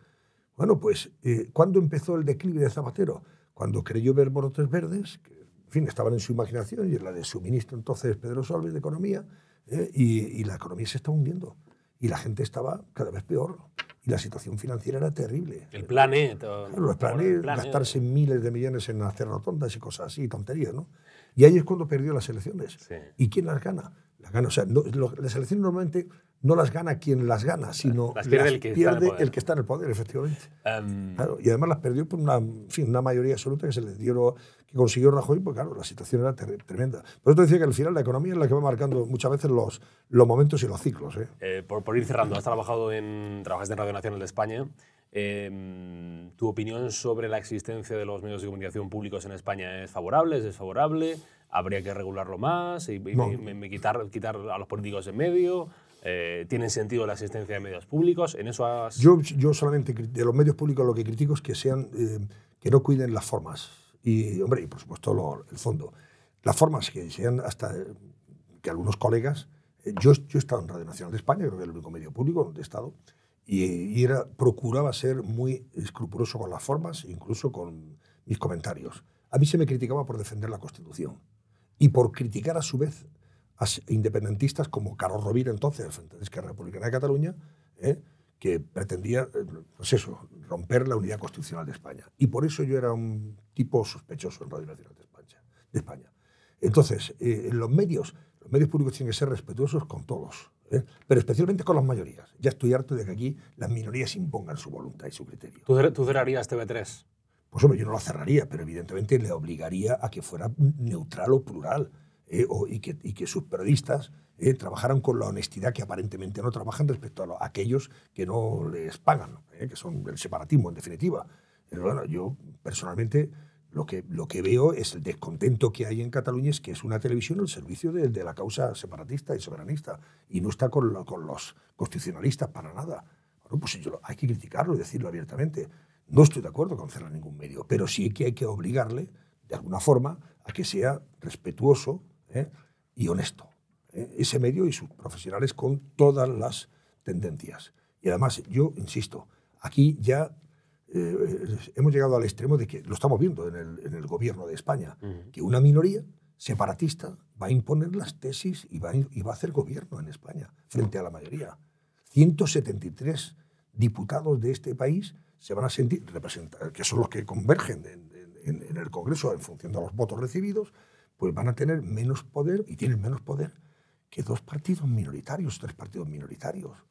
Bueno, pues, eh, ¿cuándo empezó el declive de Zapatero? Cuando creyó ver brotes verdes, que, en fin, estaban en su imaginación y en la de su ministro entonces, Pedro Solves, de Economía, eh, y, y la economía se estaba hundiendo. Y la gente estaba cada vez peor. Y la situación financiera era terrible. El plan E. todo- Claro, los planes, el plan E. gastarse miles de millones en hacer rotondas y cosas así, tonterías, ¿no? Y ahí es cuando perdió las elecciones. Sí. ¿Y quién las gana? Las gana, o sea, no- lo- las elecciones normalmente no las gana quien las gana, sino Las pierde el que está en el pierde poder. el que está en el poder, efectivamente. Em, Claro, y además las perdió por una, en fin, una mayoría absoluta que se le dio, que consiguió Rajoy, porque claro, la situación era tremenda. Por eso te decía que al final la economía es la que va marcando muchas veces los, los momentos y los ciclos. ¿eh? Eh, por, por ir cerrando, has trabajado en, trabajaste en Radio Nacional de España. Em, ¿Tu opinión sobre la existencia de los medios de comunicación públicos en España es favorable, es desfavorable? ¿Habría que regularlo más y, y- No. y- y quitar, quitar a los políticos en medio? Eh, ¿Tiene sentido la existencia de medios públicos? ¿En eso has...? Yo, yo solamente de los medios públicos lo que critico es que sean eh, que no cuiden las formas y hombre y por supuesto el fondo. Las formas que sean hasta eh, que algunos colegas eh, yo, yo he estado en Radio Nacional de España, creo que es el único medio público donde he estado y, era procuraba ser muy escrupuloso con las formas, incluso con mis comentarios. A mí se me criticaba por defender la Constitución y por criticar a su vez a independentistas como Carlos Rovira entonces, Frente de Esquerra Republicana de Cataluña, ¿eh? Que pretendía, eh, pues eso, romper la unidad constitucional de España. Y por eso yo era un tipo sospechoso en Radio Nacional de España. De España. Entonces, eh, en los medios, los medios públicos tienen que ser respetuosos con todos, ¿eh? pero especialmente con las mayorías. Ya estoy harto de que aquí las minorías impongan su voluntad y su criterio. ¿Tú, tú cerrarías TV3? Pues hombre, yo no la cerraría, pero evidentemente le obligaría a que fuera neutral o plural. Eh, o- y, que, y que sus periodistas eh, trabajaran con la honestidad que aparentemente no trabajan respecto a, lo- a aquellos que no les pagan, eh, que son el separatismo en definitiva. Pero bueno, yo personalmente lo que, lo que veo es el descontento que hay en Cataluña, es que es una televisión al servicio de, de la causa separatista y soberanista y no está con, lo- con los constitucionalistas para nada. Bueno, pues yo, hay que criticarlo y decirlo abiertamente. No estoy de acuerdo con cerrar ningún medio, pero sí que hay que obligarle, de alguna forma, a que sea respetuoso ¿eh? y honesto. ¿eh? Ese medio y sus profesionales con todas las tendencias. Y además, yo insisto, aquí ya eh, hemos llegado al extremo de que, lo estamos viendo en el, en el gobierno de España, que una minoría separatista va a imponer las tesis y va, a, y va a hacer gobierno en España frente a la mayoría. 173 diputados de este país se van a sentir representados, que son los que convergen en, en- en el Congreso en función de los votos recibidos, pues van a tener menos poder y tienen menos poder que dos partidos minoritarios, tres partidos minoritarios,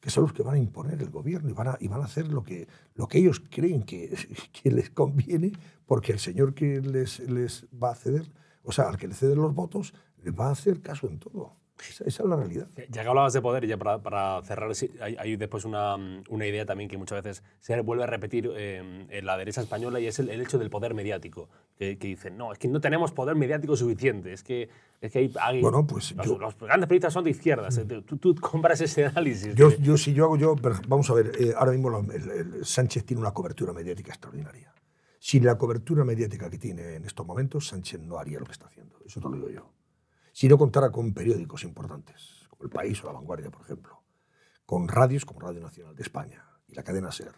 que son los que van a imponer el gobierno y van a, y van a hacer lo que, lo que ellos creen que, que les conviene, porque el señor que les, les va a ceder, o sea, al que le ceden los votos, les va a hacer caso en todo. Esa, esa es la realidad. Ya que hablabas de poder, y ya para, para cerrar, hay, hay después una, una idea también que muchas veces se vuelve a repetir eh, en la derecha española y es el, el hecho del poder mediático. Que, que dicen, no, es que no tenemos poder mediático suficiente, es que, es que hay, hay- Bueno, pues los, yo- los grandes periodistas son de izquierdas. eh, Tú, tú compras ese análisis. Yo, yo, si yo hago yo, vamos a ver, eh, ahora mismo lo- el- el Sánchez tiene una cobertura mediática extraordinaria. Sin la cobertura mediática que tiene en estos momentos, Sánchez no haría lo que está haciendo. Eso te lo digo yo. Si no contara con periódicos importantes, como El País o La Vanguardia, por ejemplo, con radios como Radio Nacional de España y la cadena SER,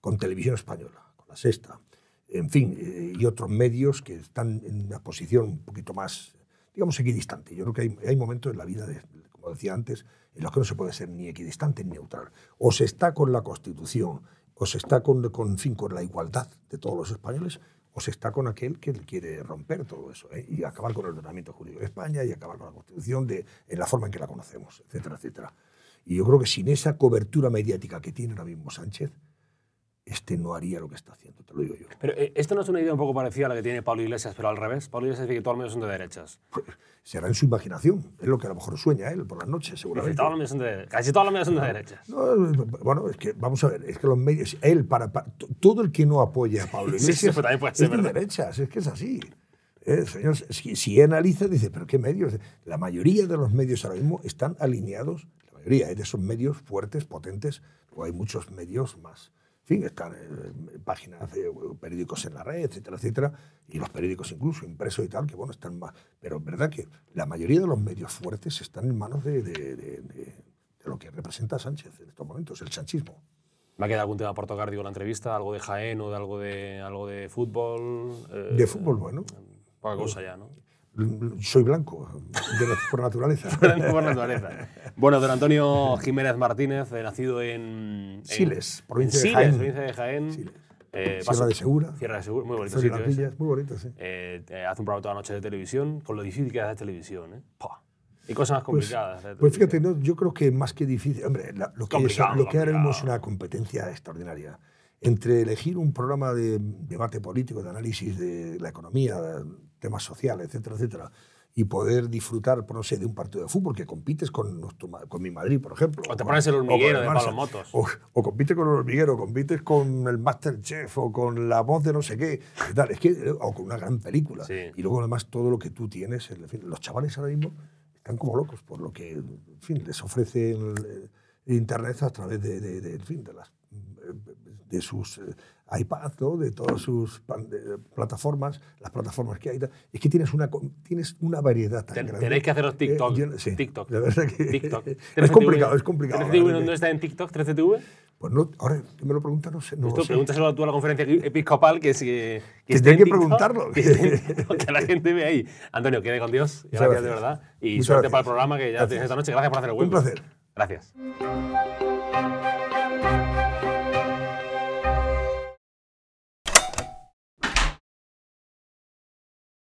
con Televisión Española, con La Sexta, en fin, eh, y otros medios que están en una posición un poquito más, digamos, equidistante. Yo creo que hay, hay momentos en la vida, de- como decía antes, en los que no se puede ser ni equidistante ni neutral. O se está con la Constitución, o se está con, con, fin, con la igualdad de todos los españoles, se está con aquel que quiere romper todo eso ¿eh? y acabar con el ordenamiento jurídico de España y acabar con la Constitución de, en la forma en que la conocemos, etcétera, etcétera. Y yo creo que sin esa cobertura mediática que tiene ahora mismo Sánchez, este no haría lo que está haciendo, te lo digo yo. Pero eh, esto no es una idea un poco parecida a la que tiene Pablo Iglesias, pero al revés. Pablo Iglesias dice que todos los medios son de derechas. Pues, será en su imaginación, es lo que a lo mejor sueña él por las noches, seguramente. todos los medios son de, casi todos los medios son de derechas. No, bueno, es que vamos a ver, es que los medios, él, para, para- to- todo el que no apoya a Pablo Sí, sí, Iglesias pues también puede ser es de verdad. derechas, es que es así. Eh, señor, si, si analiza, dice, pero ¿qué medios? La mayoría de los medios ahora mismo están alineados, la mayoría de esos medios fuertes, potentes, o hay muchos medios más. Fin, están en páginas de periódicos en la red, etcétera, etcétera, y los periódicos incluso impresos y tal, que bueno, están más. Pero es verdad que la mayoría de los medios fuertes están en manos de, de- de- de- de lo que representa Sánchez en estos momentos, el sanchismo. ¿Me ha quedado algún tema por tocar, digo, la entrevista? ¿Algo de Jaén o de algo de, algo de fútbol? Eh, De fútbol, bueno, Poca cosa ya, ¿no? Soy blanco de, por naturaleza. por naturaleza. Bueno, don Antonio Jiménez Martínez, eh, nacido en, en- Siles, en provincia de Siles, Jaén. provincia de Jaén. Siles. Eh, Sierra de Segura. Sierra de Segura, muy bonito de sitio las ese. villas, muy bonito, sí. Eh, eh, hace un programa toda la noche de televisión, con lo difícil que es televisión. ¿eh? Pua. Y cosas más Pues, complicadas. de pues televisión. fíjate, no, yo creo que más que difícil, hombre, la- lo, que es, lo que ahora mismo es una competencia extraordinaria. Entre elegir un programa de debate político, de análisis de la economía, de temas sociales, etcétera, etcétera, y poder disfrutar, por no sé, de un partido de fútbol que compites con, nuestro con mi Madrid, por ejemplo. O te pones el hormiguero de. Pablo Motos. O, o compites con el hormiguero, compites con el Masterchef o con la voz de no sé qué. y tal. Es que, eh, o con una gran película. Sí. Y luego además todo lo que tú tienes. En fin, los chavales ahora mismo están como locos por lo que en fin, les ofrece el, el Internet a través de, de- de, en fin, de, las, de sus iPads, ¿no? de todas sus de- plataformas, las plataformas que hay. Es que tienes una, tienes una variedad tan Ten- grande. tenéis que haceros TikTok. Eh, yo- sí, TikTok. La verdad que TikTok. es complicado, es complicado. la 13TV, verdad ¿Dónde que- está en TikTok? ¿13TV? Pues no, ahora que me lo preguntas, no sé. No Esto sé. pregúntaselo tú a la conferencia episcopal que, es, que, que que TikTok, preguntarlo. Que, la gente ve ahí. Antonio, quede con Dios. Gracias de verdad. Y Muchas suerte gracias. para el programa que ya Gracias. tienes esta noche. Gracias por hacer el Un hueco. placer. Gracias.